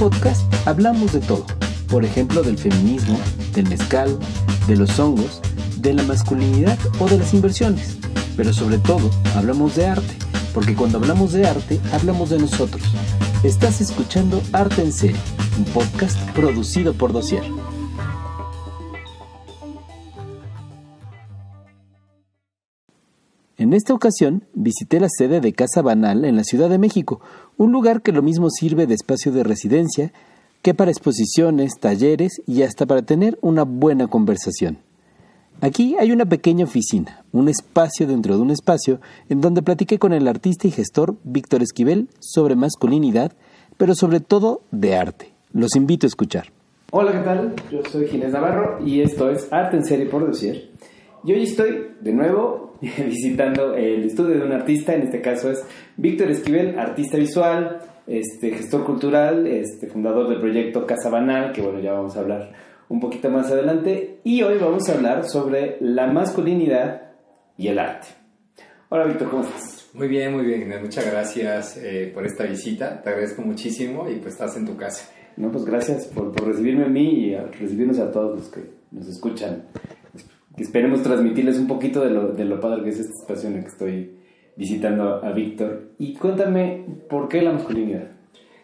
Podcast hablamos de todo, por ejemplo del feminismo, del mezcal, de los hongos, de la masculinidad o de las inversiones, pero sobre todo hablamos de arte, porque cuando hablamos de arte hablamos de nosotros. Estás escuchando Arte en Serie, un podcast producido por Dossier. En esta ocasión visité la sede de Casa Banal en la Ciudad de México, un lugar que lo mismo sirve de espacio de residencia que para exposiciones, talleres y hasta para tener una buena conversación. Aquí hay una pequeña oficina, un espacio dentro de un espacio, en donde platiqué con el artista y gestor Víctor Esquivel sobre masculinidad, pero sobre todo de arte. Los invito a escuchar. Hola, ¿qué tal? Yo soy Ginés Navarro y esto es Arte en Serie por Dossier. Y hoy estoy de nuevo visitando el estudio de un artista, en este caso es Víctor Esquivel, artista visual, este, gestor cultural, este, fundador del proyecto Casa Banal, que bueno, ya vamos a hablar un poquito más adelante. Y hoy vamos a hablar sobre la masculinidad y el arte. Hola Víctor, ¿cómo estás? Muy bien, muy bien. Muchas gracias eh, por esta visita. Te agradezco muchísimo y pues estás en tu casa. No, pues gracias por, por recibirme a mí y a recibirnos a todos los que nos escuchan esperemos transmitirles un poquito de lo, de lo padre que es este espacio en el que estoy visitando a, Víctor. Y cuéntame, ¿por qué la masculinidad?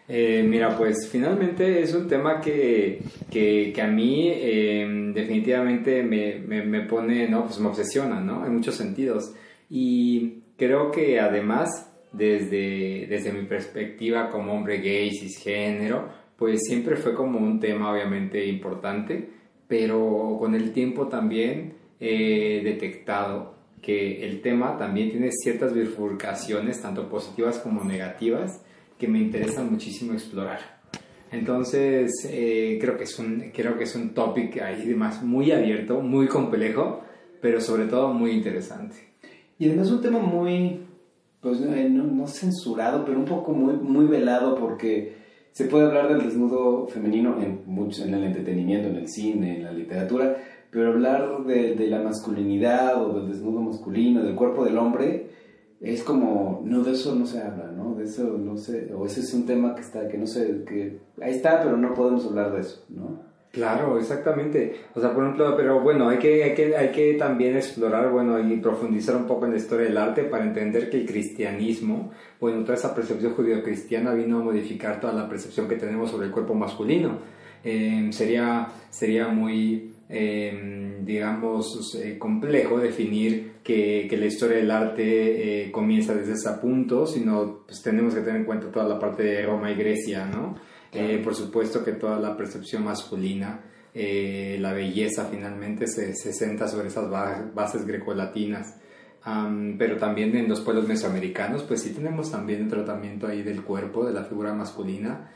Eh, mira, pues finalmente es un tema que, que, que a mí em, definitivamente me, me, me, pone, no, pues me obsesiona, ¿no? En muchos sentidos. Y creo que además, desde, desde mi perspectiva como hombre gay, cisgénero, pues siempre fue como un tema obviamente importante, pero con el tiempo también he detectado que el tema también tiene ciertas bifurcaciones, tanto positivas como negativas, que me interesa muchísimo explorar. Entonces, eh, creo, que es un, creo que es un topic ahí más muy abierto, muy complejo, pero sobre todo muy interesante. Y además un tema muy, pues no, no censurado, pero un poco muy, muy velado porque se puede hablar del desnudo femenino en, mucho, en el entretenimiento, en el cine, en la literatura, pero hablar de, de, la masculinidad o del desnudo masculino, del cuerpo del hombre, es como, no, de eso no se habla, ¿no? De eso no sé, o ese es un tema que está, que no sé, que ahí está, pero no podemos hablar de eso, ¿no? Claro, exactamente. O sea, por ejemplo, pero bueno, hay que, hay que, hay que también explorar, bueno, y profundizar un poco en la historia del arte para entender que el cristianismo, bueno, toda esa percepción judío-cristiana vino a modificar toda la percepción que tenemos sobre el cuerpo masculino. Eh, sería, sería muy eh, digamos, eh, complejo definir que, que, la historia del arte eh, comienza desde ese punto, sino pues tenemos que tener en cuenta toda la parte de Roma y Grecia, ¿no? Eh, por supuesto que toda la percepción masculina, la belleza finalmente se, se centra sobre esas bases grecolatinas. Um, pero también en los pueblos mesoamericanos, pues sí tenemos también un tratamiento ahí del cuerpo, de la figura masculina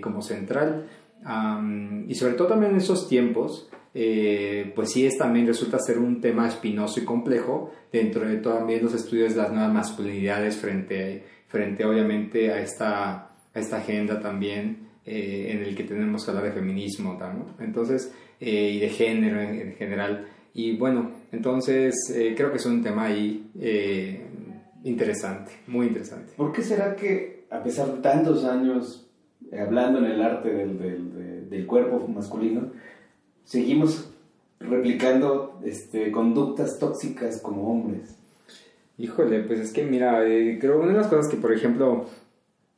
como central. Um, y sobre todo también en esos tiempos, eh, pues sí es también resulta ser un tema espinoso y complejo dentro de también los estudios de las nuevas masculinidades frente, frente obviamente a esta, a esta agenda también eh, en el que tenemos que hablar de feminismo, ¿no? Entonces, eh, y de género en, general. Y bueno, entonces creo que es un tema ahí interesante, muy interesante. ¿Por qué será que a pesar de tantos años hablando en el arte del, del, del cuerpo masculino, seguimos replicando este, conductas tóxicas como hombres. Híjole, pues es que mira, eh, creo una de las cosas que, por ejemplo,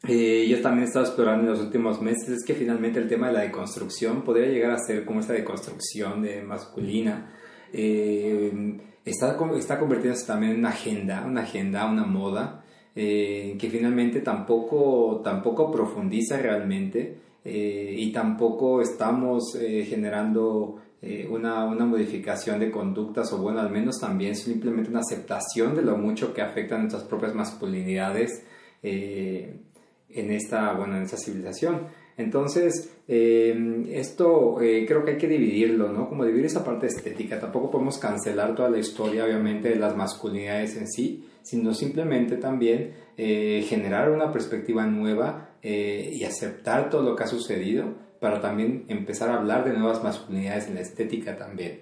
eh, yo también he estado explorando en los últimos meses es que finalmente el tema de la deconstrucción podría llegar a ser como esta deconstrucción de masculina. Eh, está, está convirtiéndose también en una agenda, una agenda, una moda, que finalmente tampoco, tampoco profundiza realmente eh, y tampoco estamos eh, generando eh, una, una, modificación de conductas o bueno, al menos también simplemente una aceptación de lo mucho que afectan nuestras propias masculinidades en, esta, bueno, en esta civilización. Entonces, esto creo que hay que dividirlo, ¿no? Como dividir esa parte estética. Tampoco podemos cancelar toda la historia, obviamente, de las masculinidades en sí, sino simplemente también generar una perspectiva nueva eh, y aceptar todo lo que ha sucedido para también empezar a hablar de nuevas masculinidades en la estética también.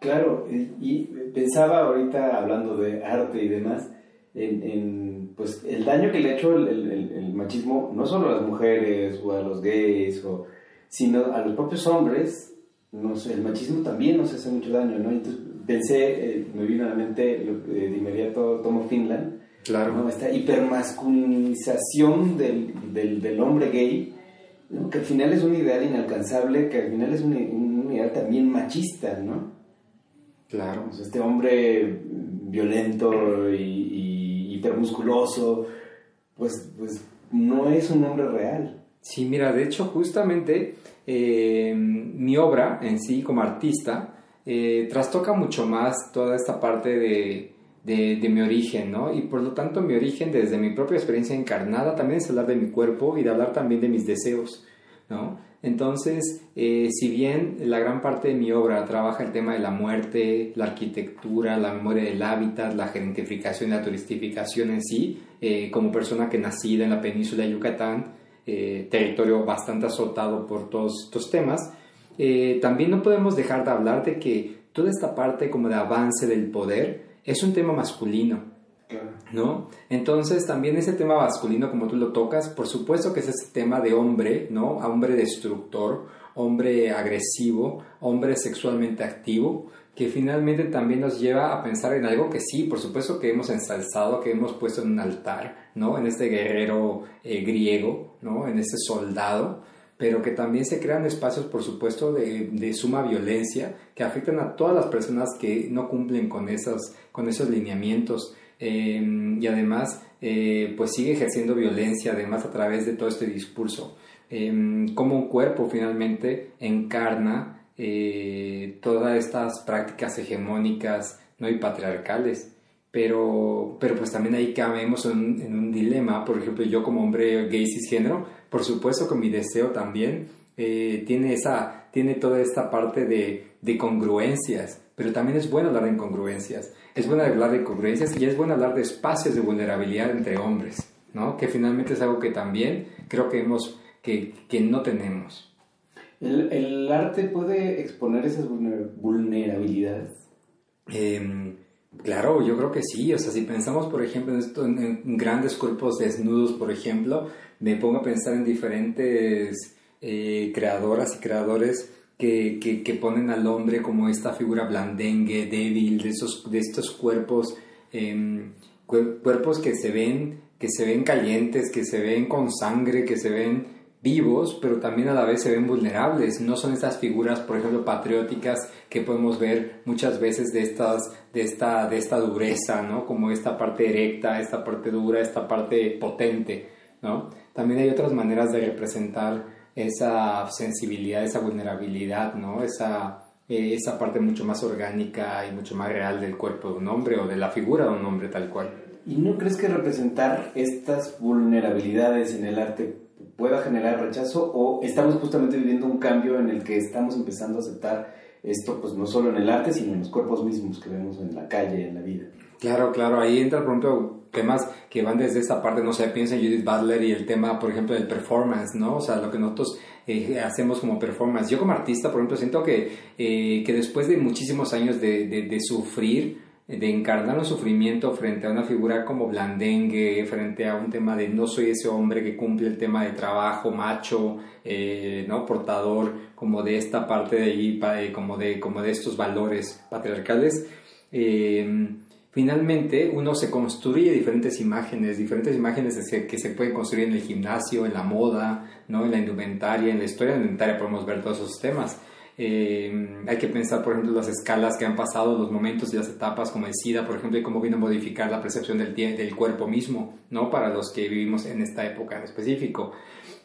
Claro, y pensaba ahorita hablando de arte y demás, en, pues el daño que le ha hecho el, machismo, no solo a las mujeres o a los gays, o, sino a los propios hombres, el machismo también nos hace mucho daño, ¿no? Entonces pensé, eh, me vino a la mente de inmediato Tomo Finland, claro. esta hipermasculinización del, del, del hombre gay, que al final es un ideal inalcanzable, que al final es un, un ideal también machista, ¿no? Claro. este hombre violento y, hipermusculoso, pues, pues no es un hombre real. Sí, mira, de hecho, justamente eh, mi obra en sí como artista eh, trastoca mucho más toda esta parte de, de, mi origen, ¿no? Y por lo tanto mi origen desde mi propia experiencia encarnada también es hablar de mi cuerpo y de hablar también de mis deseos, ¿no? Entonces, eh, si bien la gran parte de mi obra trabaja el tema de la muerte, la arquitectura, la memoria del hábitat, la gentrificación y la turistificación en sí, eh, como persona que nacida en la península de Yucatán, eh, territorio bastante azotado por todos estos temas, también no podemos dejar de hablar de que toda esta parte como de avance del poder es un tema masculino. ¿No? Entonces también ese tema masculino como tú lo tocas, por supuesto que es ese tema de hombre, ¿no? Hombre destructor, hombre agresivo, hombre sexualmente activo, que finalmente también nos lleva a pensar en algo que sí, por supuesto que hemos ensalzado, que hemos puesto en un altar, ¿no? En este guerrero eh, griego, ¿no? En este soldado, pero que también se crean espacios, por supuesto, de, de, suma violencia que afectan a todas las personas que no cumplen con, esas, con esos lineamientos. Em, y además eh, pues sigue ejerciendo violencia además a través de todo este discurso eh, como un cuerpo finalmente encarna eh, todas estas prácticas hegemónicas ¿no? y patriarcales pero, pero pues también ahí caemos en, en, un dilema por ejemplo yo como hombre gay cisgénero por supuesto que mi deseo también eh, tiene esa tiene toda esta parte de, de congruencias pero también es bueno hablar de incongruencias es bueno hablar de congruencias y es bueno hablar de espacios de vulnerabilidad entre hombres, ¿no? Que finalmente es algo que también creo que, hemos, que, que no tenemos. ¿El, ¿El, arte puede exponer esas vulnerabilidades? Eh, claro, yo creo que sí. O sea, si pensamos, por ejemplo, en, esto, en grandes cuerpos desnudos, por ejemplo, me pongo a pensar en diferentes eh, creadoras y creadores que, que, que, ponen al hombre como esta figura blandengue, débil, de, esos, de estos cuerpos, eh, cuerpos que se, ven, que se ven calientes, que se ven con sangre, que se ven vivos, pero también a la vez se ven vulnerables. No son estas figuras, por ejemplo, patrióticas que podemos ver muchas veces de, estas, de, esta, de esta dureza, ¿no? Como esta parte erecta, esta parte dura, esta parte potente, ¿no? También hay otras maneras de representar esa sensibilidad, esa vulnerabilidad, ¿no? Esa, eh, esa parte mucho más orgánica y mucho más real del cuerpo de un hombre o de la figura de un hombre tal cual. ¿Y no crees que representar estas vulnerabilidades en el arte pueda generar rechazo o estamos justamente viviendo un cambio en el que estamos empezando a aceptar esto pues no solo en el arte sino en los cuerpos mismos que vemos en la calle, en la vida? Claro, claro, ahí entra por ejemplo temas que van desde esa parte, no sé, piensa en Judith Butler y el tema, por ejemplo, del performance, ¿no? O sea, lo que nosotros eh, hacemos como performance. Yo como artista, por ejemplo, siento que, eh, que después de muchísimos años de, de, sufrir, de encarnar un sufrimiento frente a una figura como blandengue, frente a un tema de no soy ese hombre que cumple el tema de trabajo macho, eh, ¿no? Portador como de esta parte de ahí, como de, como de estos valores patriarcales. Eh, finalmente uno se construye diferentes imágenes, diferentes imágenes que se pueden construir en el gimnasio, en la moda, ¿no? en la indumentaria, en la historia indumentaria podemos ver todos esos temas. Eh, hay que pensar, por ejemplo, las escalas que han pasado, los momentos y las etapas como el SIDA, por ejemplo, y cómo vino a modificar la percepción del, del cuerpo mismo, ¿no? Para los que vivimos en esta época en específico.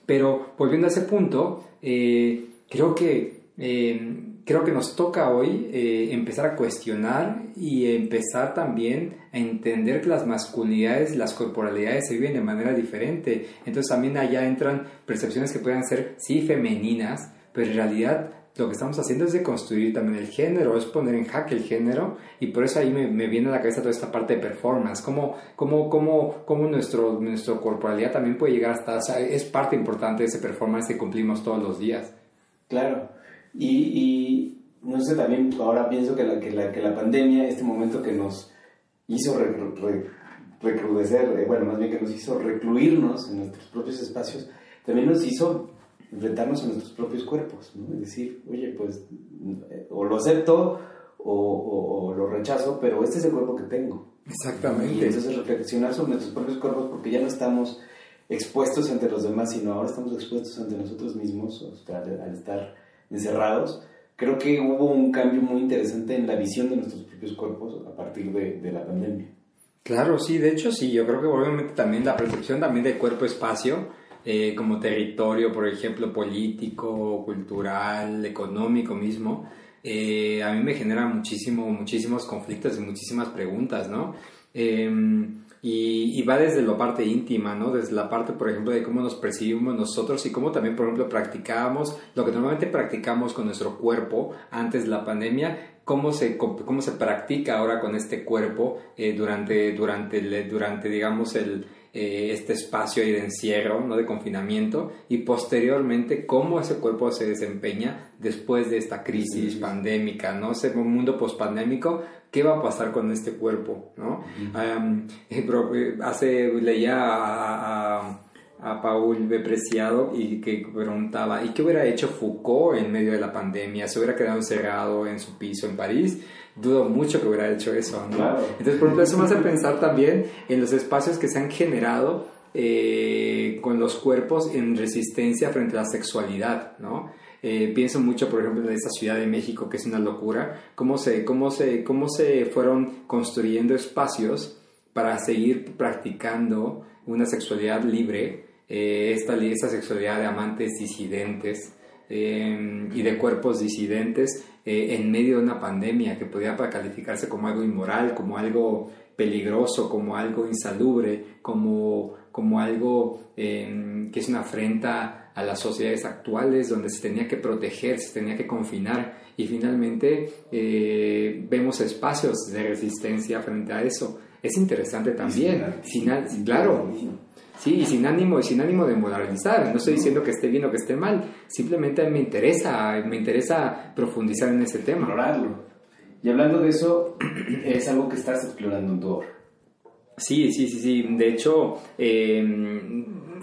Pero volviendo a ese punto, eh, creo que eh, creo que nos toca hoy eh, empezar a cuestionar y empezar también a entender que las masculinidades, las corporalidades se viven de manera diferente. Entonces también allá entran percepciones que puedan ser, sí, femeninas, pero en realidad lo que estamos haciendo es de construir también el género, es poner en jaque el género y por eso ahí me, me viene a la cabeza toda esta parte de performance, cómo, cómo, cómo, cómo nuestro, nuestro corporalidad también puede llegar hasta, o sea, es parte importante de ese performance que cumplimos todos los días. Claro. Y, no sé, también ahora pienso que la, que, la, que la pandemia, este momento que nos hizo recrudecer, eh, bueno, más bien que nos hizo recluirnos en nuestros propios espacios, también nos hizo enfrentarnos a nuestros propios cuerpos, ¿no? Es decir, oye, pues eh, o lo acepto o, o, lo rechazo, pero este es el cuerpo que tengo. Exactamente. Y entonces reflexionar sobre nuestros propios cuerpos porque ya no estamos expuestos ante los demás, sino ahora estamos expuestos ante nosotros mismos al estar encerrados. Creo que hubo un cambio muy interesante en la visión de nuestros propios cuerpos a partir de, de la pandemia. Claro, sí, de hecho sí, yo creo que obviamente también la percepción también del cuerpo-espacio eh, como territorio, por ejemplo, político, cultural, económico mismo, eh, a mí me genera muchísimo, muchísimos conflictos y muchísimas preguntas, ¿no? Em, y, va desde la parte íntima, ¿no? Desde la parte, por ejemplo, de cómo nos percibimos nosotros y cómo también, por ejemplo, practicábamos lo que normalmente practicamos con nuestro cuerpo antes de la pandemia, cómo se, cómo se practica ahora con este cuerpo eh, durante, durante, durante, digamos, el, eh, este espacio de encierro, ¿no? de confinamiento, y posteriormente cómo ese cuerpo se desempeña después de esta crisis pandémica, ¿no? Ese mundo pospandémico, ¿qué va a pasar con este cuerpo? ¿no? Hace, leía a, a, Paul Bepreciado y que preguntaba, ¿y qué hubiera hecho Foucault en medio de la pandemia? ¿Se hubiera quedado encerrado en su piso en París? dudo mucho que hubiera hecho eso, ¿no? Entonces, por ejemplo, eso me hace pensar también en los espacios que se han generado eh, con los cuerpos en resistencia frente a la sexualidad, ¿no? Eh, pienso mucho, por ejemplo, en esta Ciudad de México, que es una locura, cómo se, cómo se, cómo se fueron construyendo espacios para seguir practicando una sexualidad libre, eh, esta, esta sexualidad de amantes disidentes, y de cuerpos disidentes eh, en medio de una pandemia que podía calificarse como algo inmoral, como algo peligroso, como algo insalubre, como, como algo em, que es una afrenta a las sociedades actuales donde se tenía que proteger, se tenía que confinar y finalmente eh, vemos espacios de resistencia frente a eso. Es interesante también, claro, Sí, y sin ánimo, sin ánimo de moralizar. No estoy diciendo que esté bien o que esté mal. Simplemente me interesa, me interesa profundizar en ese tema. Explorarlo. Y hablando de eso, es algo que estás explorando en tu obra. Sí, sí, sí, sí. De hecho, em,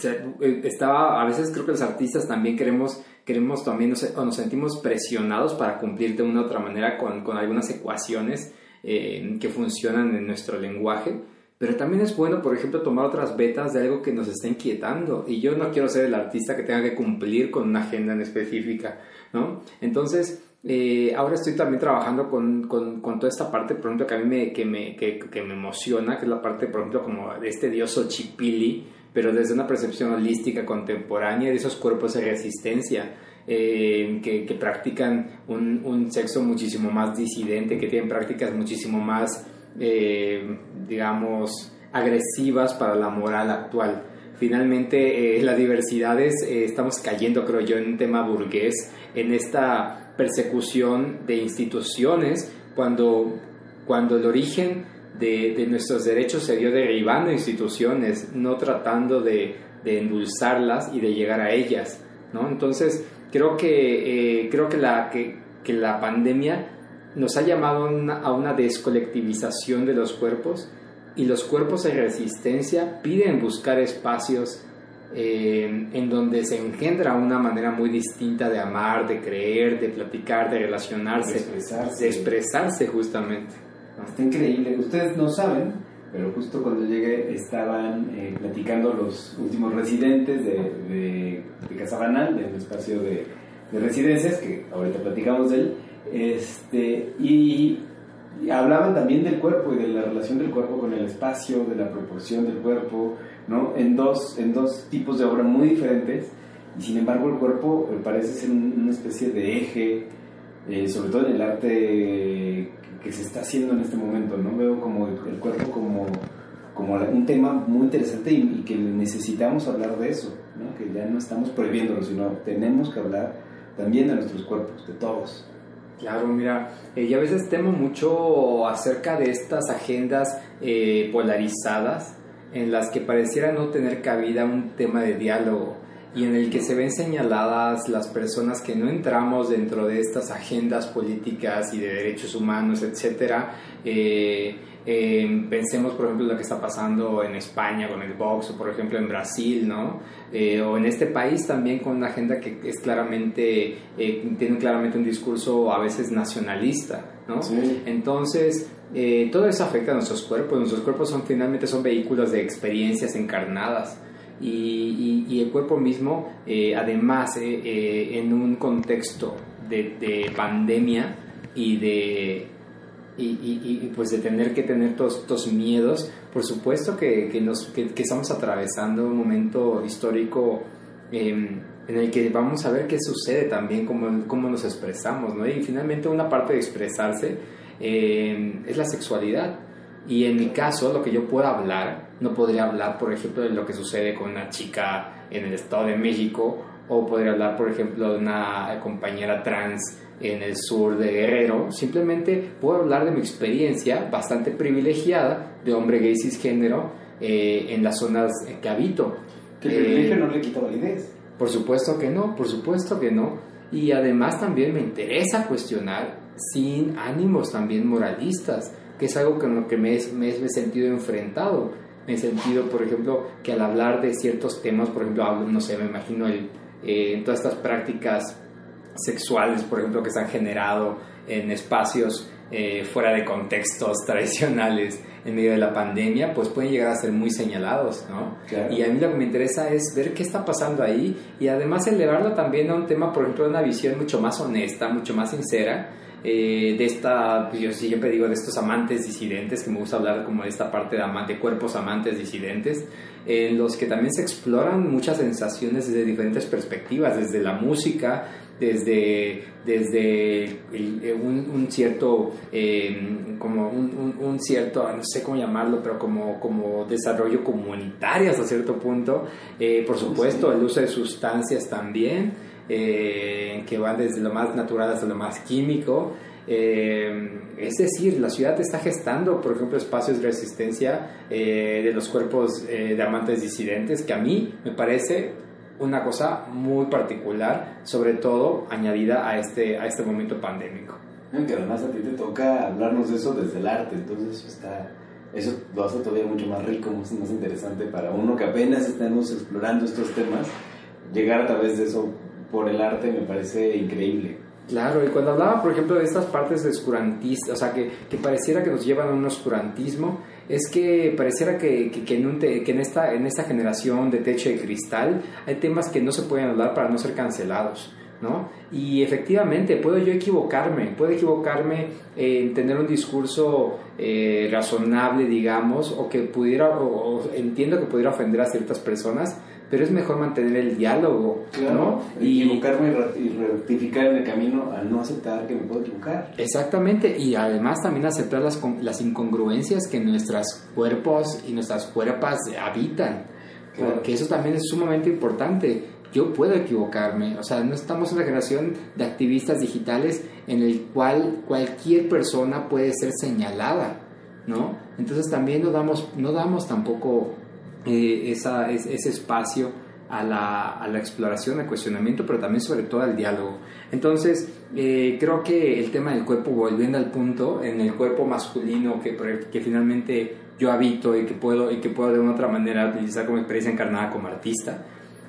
estaba, a veces creo que los artistas también queremos, queremos también, o nos sentimos presionados para cumplir de una u otra manera con, con algunas ecuaciones eh, que funcionan en nuestro lenguaje pero también es bueno, por ejemplo, tomar otras betas de algo que nos está inquietando. Y yo no quiero ser el artista que tenga que cumplir con una agenda en específica, ¿no? Entonces, eh, ahora estoy también trabajando con, con, toda esta parte, por ejemplo, que a mí me, que me, que, me emociona, que es la parte, por ejemplo, como de este dios Ochipili, pero desde una percepción holística contemporánea de esos cuerpos de resistencia. Eh, que, practican un, sexo muchísimo más disidente, que tienen prácticas muchísimo más eh, digamos, agresivas para la moral actual. Finalmente, las diversidades, estamos cayendo, creo yo, en un tema burgués, en esta persecución de instituciones, cuando, cuando el origen de, de nuestros derechos se dio derribando instituciones, no tratando de, de endulzarlas y de llegar a ellas. ¿no? Entonces, creo que, creo que, la, que, que la pandemia nos ha llamado a una descolectivización de los cuerpos y los cuerpos en resistencia piden buscar espacios eh, en donde se engendra una manera muy distinta de amar, de creer, de platicar, de relacionarse, de expresarse, de expresarse justamente. Está increíble. Ustedes no saben, pero justo cuando llegué estaban eh, platicando los últimos residentes de, de, de Casa Banal, del espacio de, de residencias, que ahorita platicamos de él este, y, hablaban también del cuerpo y de la relación del cuerpo con el espacio, de la proporción del cuerpo, ¿no? En dos, en dos tipos de obra muy diferentes. Y sin embargo el cuerpo eh, parece ser una especie de eje, eh, sobre todo en el arte que se está haciendo en este momento, ¿no? Veo como el, cuerpo como, como un tema muy interesante y, que necesitamos hablar de eso, ¿no? Que ya no estamos prohibiéndolo, sino tenemos que hablar también de nuestros cuerpos, de todos. Claro, mira, eh, a veces temo mucho acerca de estas agendas eh, polarizadas en las que pareciera no tener cabida un tema de diálogo y en el que se ven señaladas las personas que no entramos dentro de estas agendas políticas y de derechos humanos, etcétera, eh, Eh, pensemos, por ejemplo, lo que está pasando en España con el box, o por ejemplo en Brasil, ¿no? Eh, o en este país también con una agenda que es claramente, eh, tiene claramente un discurso a veces nacionalista, ¿no? Entonces, todo eso afecta a nuestros cuerpos. Nuestros cuerpos son finalmente son vehículos de experiencias encarnadas. Y, el cuerpo mismo, además, en un contexto de, de pandemia y de y, pues de tener que tener todos estos miedos, por supuesto que, que nos, que, estamos atravesando un momento histórico em, en el que vamos a ver qué sucede también, cómo, cómo nos expresamos, ¿no? Y finalmente una parte de expresarse em, es la sexualidad. Y en mi caso, lo que yo pueda hablar, no podría hablar, por ejemplo, de lo que sucede con una chica en el Estado de México, o podría hablar, por ejemplo, de una compañera trans en el sur de Guerrero, simplemente puedo hablar de mi experiencia bastante privilegiada de hombre gay cisgénero eh, en las zonas que habito. Que el privilegio eh, no le quita validez. Por supuesto que no, por supuesto que no. Y además también me interesa cuestionar sin ánimos también moralistas, que es algo con lo que me, me, he sentido enfrentado. Me he sentido, por ejemplo, que al hablar de ciertos temas, por ejemplo, no sé, me imagino el, eh, todas estas prácticas sexuales, por ejemplo, que se han generado en espacios eh, fuera de contextos tradicionales en medio de la pandemia, pues pueden llegar a ser muy señalados, ¿no? Y a mí lo que me interesa es ver qué está pasando ahí y además elevarlo también a un tema, por ejemplo, de una visión mucho más honesta, mucho más sincera, eh, de esta, pues yo siempre digo, de estos amantes disidentes, que me gusta hablar como de esta parte de, de cuerpos amantes disidentes, en los que también se exploran muchas sensaciones desde diferentes perspectivas, desde la música, desde, desde eh, un, cierto, eh, como un, cierto, no sé cómo llamarlo, pero como, como desarrollo comunitario hasta cierto punto, eh, por supuesto el uso de sustancias también, que van desde lo más natural hasta lo más químico, es decir, la ciudad está gestando, por ejemplo, espacios de resistencia de los cuerpos de amantes disidentes, que a mí me parece una cosa muy particular, sobre todo añadida a este, a este momento pandémico. Que además a ti te toca hablarnos de eso desde el arte, entonces está, eso lo hace todavía mucho más rico, más, más interesante para uno que apenas estamos explorando estos temas. Llegar a través de eso por el arte me parece increíble. Claro, y cuando hablaba, por ejemplo, de estas partes de oscurantistas, o sea, que, que pareciera que nos llevan a un oscurantismo, es que pareciera que, que, en, que en, esta, en esta generación de techo de cristal hay temas que no se pueden hablar para no ser cancelados. ¿No? Y efectivamente, puedo yo equivocarme, puedo equivocarme en tener un discurso eh, razonable, digamos, o que pudiera, o, entiendo que pudiera ofender a ciertas personas, pero es mejor mantener el diálogo, ¿no? Y equivocarme y rectificar en el camino al no aceptar que me puedo equivocar. Exactamente, y además también aceptar las, las incongruencias que nuestros cuerpos y nuestras cuerpas habitan, porque eso también es sumamente importante. Yo puedo equivocarme, o sea, no estamos en una generación de activistas digitales en el cual cualquier persona puede ser señalada, ¿no? Entonces también no damos, no damos tampoco eh, esa, ese espacio a la, a la, exploración, al cuestionamiento, pero también sobre todo al diálogo. Entonces, eh, creo que el tema del cuerpo, volviendo al punto, en el cuerpo masculino que, que finalmente yo habito y que, puedo, y que puedo de una otra manera utilizar como experiencia encarnada como artista,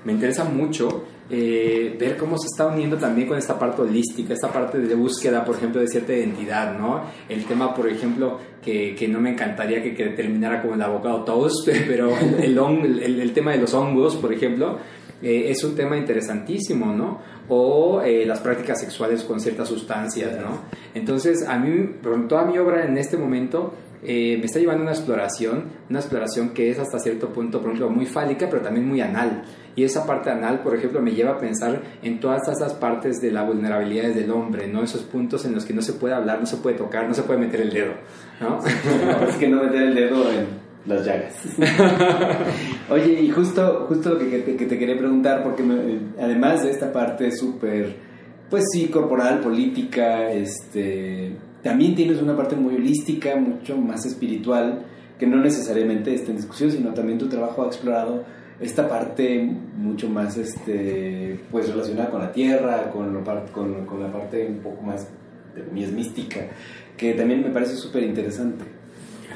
me interesa mucho eh, ver cómo se está uniendo también con esta parte holística, esta parte de búsqueda, por ejemplo, de cierta identidad, ¿no? El tema, por ejemplo, que, que no me encantaría que, terminara como el abogado Toast, pero el, el, el, tema de los hongos, por ejemplo, eh, es un tema interesantísimo, ¿no? O eh, las prácticas sexuales con ciertas sustancias, ¿no? Entonces, a mí, toda mi obra en este momento me está llevando a una exploración, una exploración que es hasta cierto punto, por ejemplo, muy fálica, pero también muy anal. Y esa parte anal, por ejemplo, me lleva a pensar en todas esas partes de la vulnerabilidad del hombre, ¿no? Esos puntos en los que no se puede hablar, no se puede tocar, no se puede meter el dedo, ¿no? es que no meter el dedo en las llagas. Oye, y justo, justo lo que, te, quería preguntar, porque además de esta parte súper, pues sí, corporal, política, este, también tienes una parte muy holística, mucho más espiritual, que no necesariamente está en discusión, sino también tu trabajo ha explorado esta parte mucho más este pues relacionada con la tierra, con, lo, con, con la parte un poco más de mística, que también me parece súper interesante.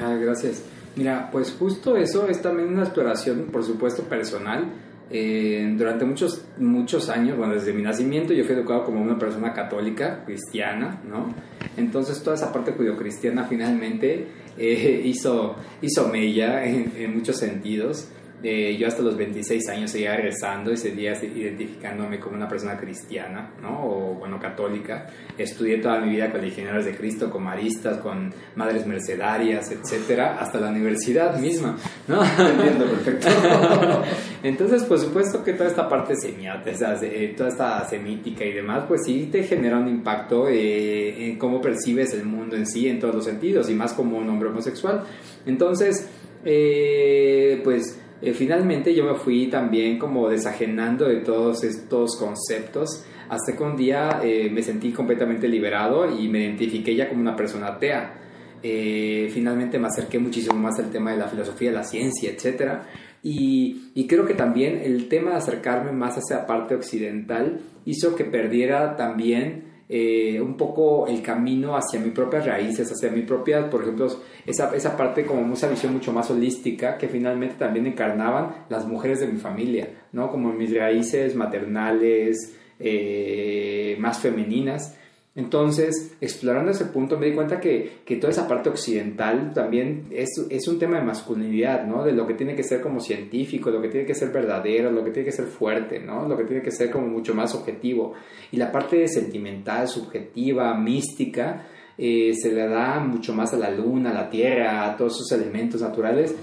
Ah, gracias. Mira, pues justo eso es también una exploración, por supuesto, personal. Eh, durante muchos, muchos años, bueno, desde mi nacimiento yo fui educado como una persona católica, cristiana, ¿no? Entonces toda esa parte judio-cristiana finalmente eh, hizo, hizo mella en, en muchos sentidos. Eh, yo hasta los 26 años seguía regresando y seguía identificándome como una persona cristiana, ¿no? O, bueno, católica. Estudié toda mi vida con legionarios de Cristo, con maristas, con madres mercedarias, etcétera, hasta la universidad misma, ¿no? Entiendo perfecto. Entonces, por supuesto que toda esta parte semiótica, toda esta semítica y demás, pues sí te genera un impacto eh, en cómo percibes el mundo en sí, en todos los sentidos, y más como un hombre homosexual. Entonces, eh, pues eh, finalmente yo me fui también como desajenando de todos estos conceptos hasta que un día eh, me sentí completamente liberado y me identifiqué ya como una persona atea. Eh, finalmente me acerqué muchísimo más al tema de la filosofía, la ciencia, etc. Y, y creo que también el tema de acercarme más a esa parte occidental hizo que perdiera también eh, un poco el camino hacia mis propias raíces, hacia mi propia, por ejemplo, esa, esa parte como esa visión mucho más holística que finalmente también encarnaban las mujeres de mi familia, ¿no? Como mis raíces maternales, eh, más femeninas. Entonces, explorando ese punto, me di cuenta que, que toda esa parte occidental también es, es, un tema de masculinidad, ¿no? De lo que tiene que ser como científico, lo que tiene que ser verdadero, lo que tiene que ser fuerte, ¿no? Lo que tiene que ser como mucho más objetivo. Y la parte sentimental, subjetiva, mística, eh, se le da mucho más a la luna, a la tierra, a todos esos elementos naturales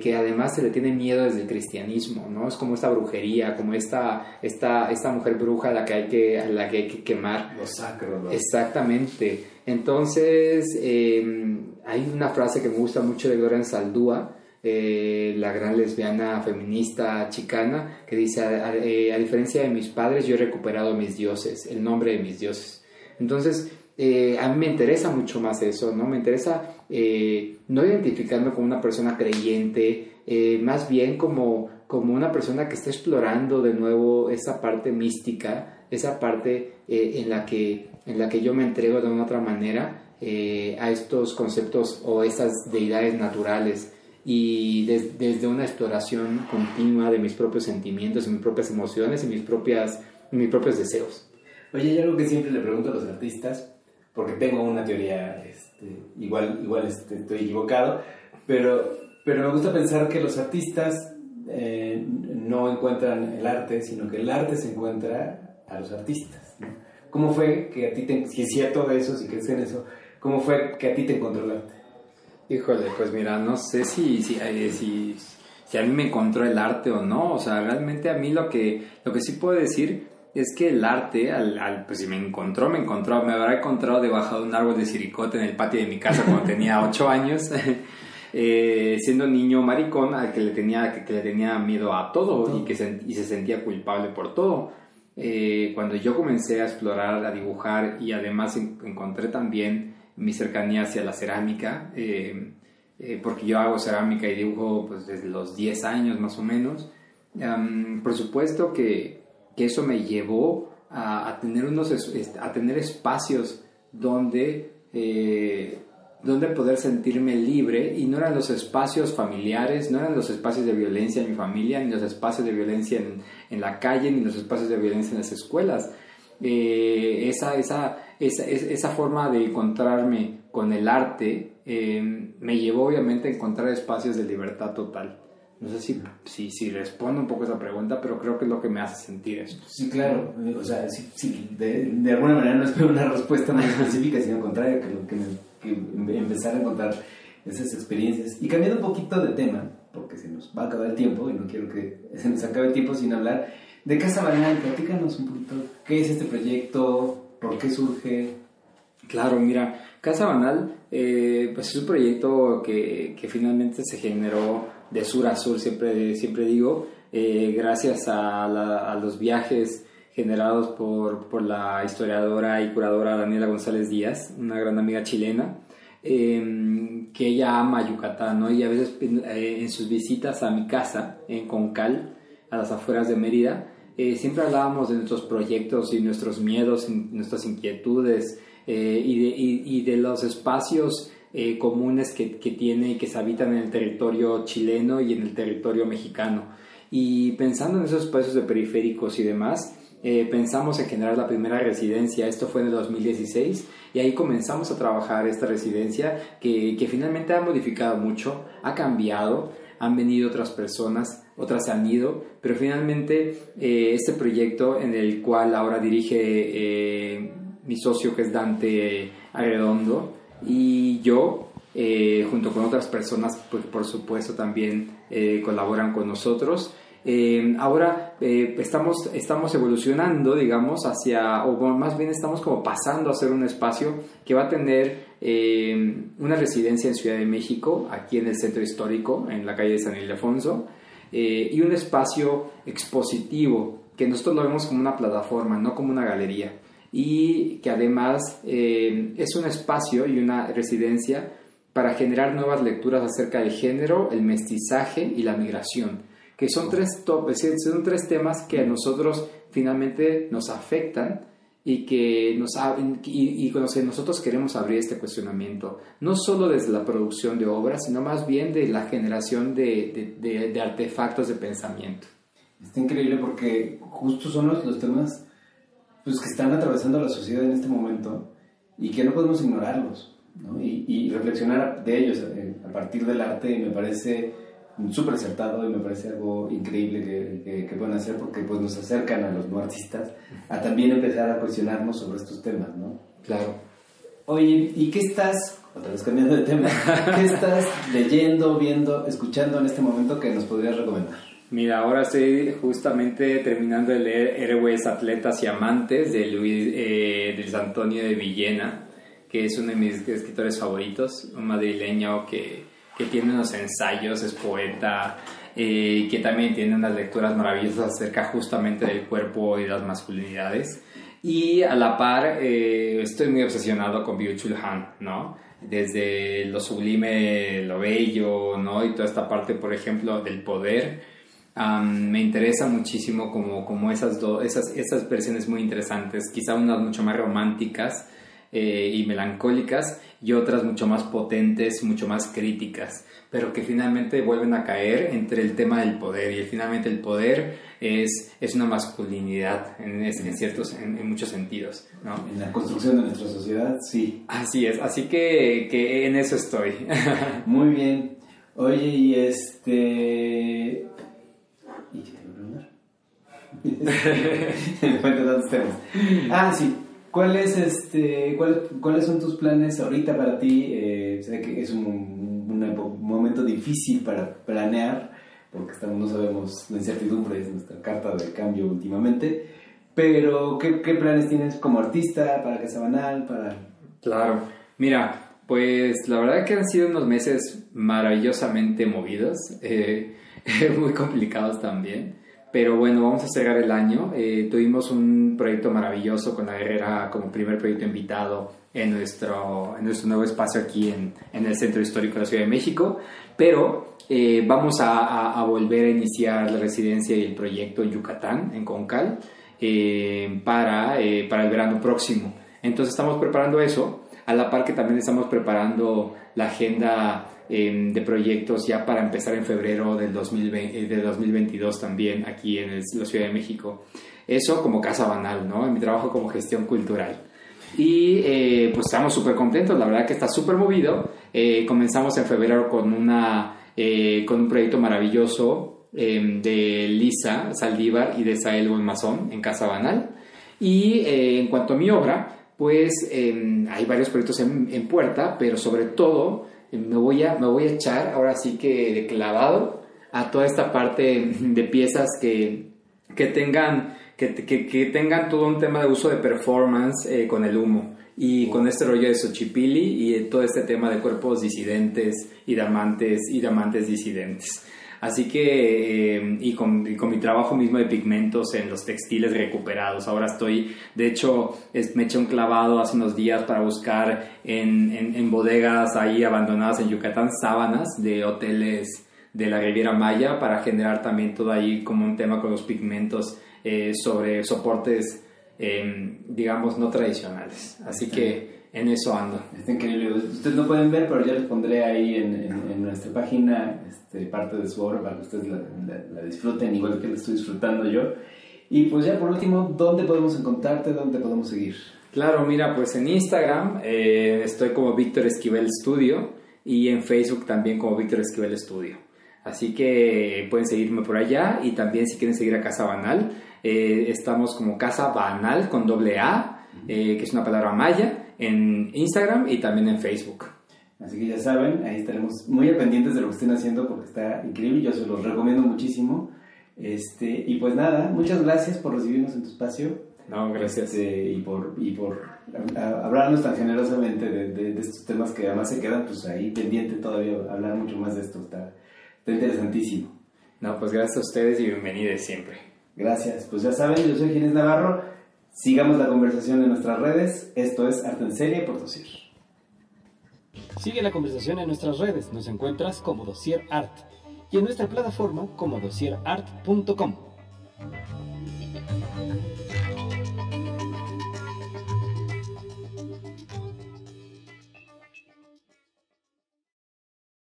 que, además se le tiene miedo desde el cristianismo, ¿no? Es como esta brujería, como esta, esta, esta mujer bruja a la que hay que, la que, hay que quemar. Lo sacro, Exactamente. Entonces, em, hay una frase que me gusta mucho de Gloria Saldúa, eh, la gran lesbiana feminista chicana, que dice, eh, a, diferencia de mis padres, yo he recuperado mis dioses, el nombre de mis dioses. Entonces, eh, a mí me interesa mucho más eso, ¿no? Me interesa eh, no identificarme como una persona creyente, eh, más bien como, como una persona que está explorando de nuevo esa parte mística, esa parte en, la que, en la que yo me entrego de una otra manera a estos conceptos o esas deidades naturales y desde una exploración continua de mis propios sentimientos, mis propias emociones y mis, propias, mis propios deseos. Oye, hay algo que siempre le pregunto a los artistas, porque tengo una teoría, este, igual, igual este, estoy equivocado, pero, pero me gusta pensar que los artistas eh, no encuentran el arte, sino que el arte se encuentra a los artistas. ¿Cómo fue que a ti, te, si es cierto de eso, si crees en eso, cómo fue que a ti te encontró el arte? Híjole, pues mira, no sé si, si, eh, si, si a mí me encontró el arte o no, o sea, realmente a mí lo que, lo que sí puedo decir es que el arte, al, pues si me encontró, me encontró, me habrá encontrado debajo de un árbol de siricote en el patio de mi casa cuando tenía 8 años, eh, siendo niño maricón al que le tenía, que, le tenía miedo a todo y que se, y se sentía culpable por todo. Eh, cuando yo comencé a explorar, a dibujar y además encontré también mi cercanía hacia la cerámica, eh, porque yo hago cerámica y dibujo pues, desde los 10 años más o menos, por supuesto que que eso me llevó a, tener, unos, a tener espacios donde, eh, donde poder sentirme libre y no eran los espacios familiares, no eran los espacios de violencia en mi familia, ni los espacios de violencia en, en la calle, ni los espacios de violencia en las escuelas. Eh, esa, esa, esa, esa, forma de encontrarme con el arte eh, me llevó obviamente a encontrar espacios de libertad total. No sé si, si, si respondo un poco esa pregunta, pero creo que es lo que me hace sentir eso. Sí, claro. O sea, sí, de, de, alguna manera no espero una respuesta más específica, sino al contrario, que, lo, que, que empezar a encontrar esas experiencias. Y cambiando un poquito de tema, porque se nos va a acabar el tiempo y no quiero que se nos acabe el tiempo sin hablar, de Casa Banal, platícanos un poquito qué es este proyecto, por qué surge. Claro, mira, Casa Banal eh, pues es un proyecto que, que finalmente se generó de sur a sur, siempre, siempre digo, eh, gracias a, los viajes generados por, por, la historiadora y curadora Daniela González Díaz, una gran amiga chilena, em, que ella ama Yucatán, ¿no? Y a veces eh, en sus visitas a mi casa, en Concal, a las afueras de Mérida, eh, siempre hablábamos de nuestros proyectos y nuestros miedos, nuestras inquietudes y de, y, de, los espacios eh, comunes que, que tiene y que se habitan en el territorio chileno y en el territorio mexicano. Y pensando en esos espacios de periféricos y demás, eh, pensamos en generar la primera residencia, esto fue en el 2016, y ahí comenzamos a trabajar esta residencia que, que finalmente ha modificado mucho, ha cambiado, han venido otras personas, otras han ido, pero finalmente eh, este proyecto en el cual ahora dirige eh, mi socio que es Dante Arredondo y yo, junto con otras personas, pues por supuesto también colaboran con nosotros, eh, ahora eh, estamos, estamos evolucionando, digamos, hacia, o más bien estamos como pasando a ser un espacio que va a tener eh, una residencia en Ciudad de México, aquí en el centro histórico, en la calle de San Ildefonso, y un espacio expositivo, que nosotros lo vemos como una plataforma, no como una galería, y que además es un espacio y una residencia para generar nuevas lecturas acerca del género, el mestizaje y la migración que son tres, top, son tres temas que a nosotros finalmente nos afectan y que nos y, y con los que nosotros queremos abrir este cuestionamiento, no solo desde la producción de obras, sino más bien de la generación de, de, de, artefactos de pensamiento. Está increíble porque justo son los, los temas pues, que están atravesando la sociedad en este momento y que no podemos ignorarlos ¿no? Y, y, reflexionar de ellos eh, a partir del arte me parece súper acertado y me parece algo increíble que, que, pueden hacer porque pues nos acercan a los no artistas a también empezar a cuestionarnos sobre estos temas, ¿no? Claro. Oye, ¿y qué estás, otra vez cambiando de tema, qué estás leyendo, viendo, escuchando en este momento que nos podrías recomendar? Mira, ahora estoy justamente terminando de leer Héroes, Atletas y Amantes de Luis, eh, de Antonio de Villena, que es uno de mis escritores favoritos, un madrileño que que tiene unos ensayos, es poeta, eh, que también tiene unas lecturas maravillosas acerca justamente del cuerpo y las masculinidades. Y a la par, eh, estoy muy obsesionado con Byung-Chul Han, ¿no? Desde lo sublime, lo bello, ¿no? Y toda esta parte, por ejemplo, del poder. Me interesa muchísimo como, como esas, dos esas, esas versiones muy interesantes, quizá unas mucho más románticas, eh, y melancólicas y otras mucho más potentes, mucho más críticas, pero que finalmente vuelven a caer entre el tema del poder y finalmente el poder es, es una masculinidad en, en ciertos, en, muchos sentidos. ¿no? En la construcción de nuestra sociedad, sí. Así es, así que, que en eso estoy. Muy bien. Oye, y este... ¿Y qué te voy a preguntar? ah, sí. ¿Cuáles este, ¿Cuáles son tus planes ahorita para ti? Eh, sé que es un, momento difícil para planear, porque estamos, no sabemos, la incertidumbre es nuestra carta de cambio últimamente, pero ¿qué, qué planes tienes como artista para Banal? Para... Claro, mira, pues la verdad que han sido unos meses maravillosamente movidos, eh, muy complicados también. Pero bueno, vamos a cerrar el año. Eh, tuvimos un proyecto maravilloso con la Guerrera como primer proyecto invitado en nuestro, en nuestro nuevo espacio aquí en, en el Centro Histórico de la Ciudad de México. Pero eh, vamos a, a, volver a iniciar la residencia y el proyecto en Yucatán, en Concal, eh, para, para el verano próximo. Entonces estamos preparando eso, a la par que también estamos preparando la agenda Em, de proyectos ya para empezar en febrero del 2020, eh, de 2022 también aquí en la Ciudad de México. Eso como casa banal, ¿no? En mi trabajo como gestión cultural. Y eh, pues estamos súper contentos, la verdad que está súper movido. Eh, comenzamos en febrero con, una, con un proyecto maravilloso em, de Lisa Saldívar y de Sael Bonmazón en Casa Banal. Y en cuanto a mi obra, pues em, hay varios proyectos en, en puerta, pero sobre todo me voy a, me voy a echar ahora sí que de clavado a toda esta parte de piezas que, que tengan, que, que, que, tengan todo un tema de uso de performance eh, con el humo y con este rollo de Xochipili y todo este tema de cuerpos disidentes y de y diamantes disidentes. Así que, eh, y, con, mi trabajo mismo de pigmentos en los textiles recuperados, ahora estoy, de hecho, me eché un clavado hace unos días para buscar en, en, bodegas ahí abandonadas en Yucatán sábanas de hoteles de la Riviera Maya para generar también todo ahí como un tema con los pigmentos eh, sobre soportes, em, digamos, no tradicionales. Así que en eso ando. Está increíble. Ustedes no pueden ver, pero ya les pondré ahí en, en, nuestra página este, parte de su obra para que ustedes la, la, disfruten, igual que la estoy disfrutando yo. Y pues ya por último, ¿dónde podemos encontrarte? ¿Dónde podemos seguir? Claro, mira, pues en Instagram eh, estoy como Víctor Esquivel Studio y en Facebook también como Víctor Esquivel Studio. Así que pueden seguirme por allá y también si quieren seguir a Casa Banal, eh, estamos como Casa Banal con doble A, eh, que es una palabra maya en Instagram y también en Facebook. Así que ya saben, ahí estaremos muy pendientes de lo que estén haciendo porque está increíble, yo se los recomiendo muchísimo. Este, y pues nada, muchas gracias por recibirnos en tu espacio. No, gracias. Este, y por, y por hablarnos tan generosamente de, de, estos temas que además se quedan pues ahí pendiente todavía, hablar mucho más de esto, está, está interesantísimo. No, pues gracias a ustedes y bienvenidos siempre. Gracias, pues ya saben, yo soy Ginés Navarro Sigamos la conversación en nuestras redes. Esto es Arte en Serie por Dosier. Sigue la conversación en nuestras redes. Nos encuentras como Dosier Art y en nuestra plataforma como dosierart.com.